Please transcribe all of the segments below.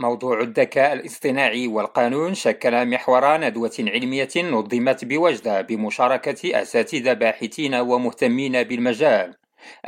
موضوع الذكاء الاصطناعي والقانون شكل محور ندوة علمية نظمت بوجدة بمشاركة أساتذة باحثين ومهتمين بالمجال.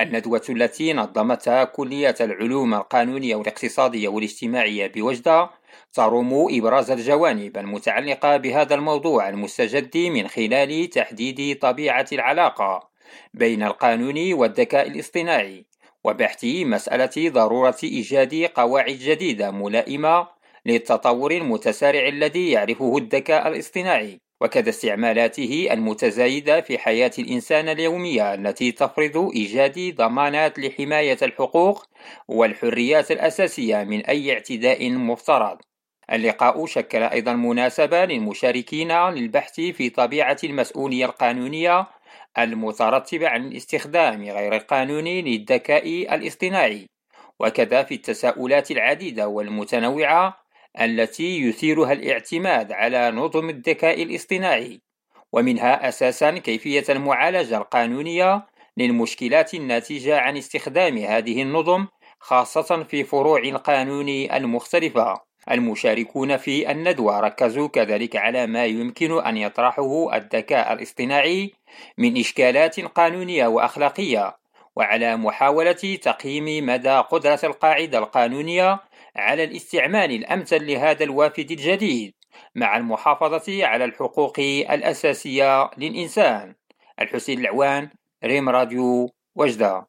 الندوة التي نظمتها كلية العلوم القانونية والاقتصادية والاجتماعية بوجدة تروم إبراز الجوانب المتعلقة بهذا الموضوع المستجد من خلال تحديد طبيعة العلاقة بين القانون والذكاء الاصطناعي وبحث مسألة ضرورة إيجاد قواعد جديدة ملائمة للتطور المتسارع الذي يعرفه الذكاء الاصطناعي وكذا استعمالاته المتزايدة في حياة الإنسان اليومية التي تفرض إيجاد ضمانات لحماية الحقوق والحريات الأساسية من أي اعتداء مفترض. اللقاء شكل أيضا مناسبة للمشاركين للبحث في طبيعة المسؤولية القانونية المترتبة عن الاستخدام غير القانوني للذكاء الاصطناعي وكذا في التساؤلات العديدة والمتنوعة التي يثيرها الاعتماد على نظم الذكاء الاصطناعي ومنها أساسا كيفية المعالجة القانونية للمشكلات الناتجة عن استخدام هذه النظم خاصة في فروع القانون المختلفة. المشاركون في الندوة. ركزوا كذلك على ما يمكن أن يطرحه الذكاء الاصطناعي من إشكالات قانونية وأخلاقية وعلى محاولة تقييم مدى قدرة القاعدة القانونية على الاستعمال الأمثل لهذا الوافد الجديد مع المحافظة على الحقوق الأساسية للإنسان. الحسين العوان ريم راديو وجدة.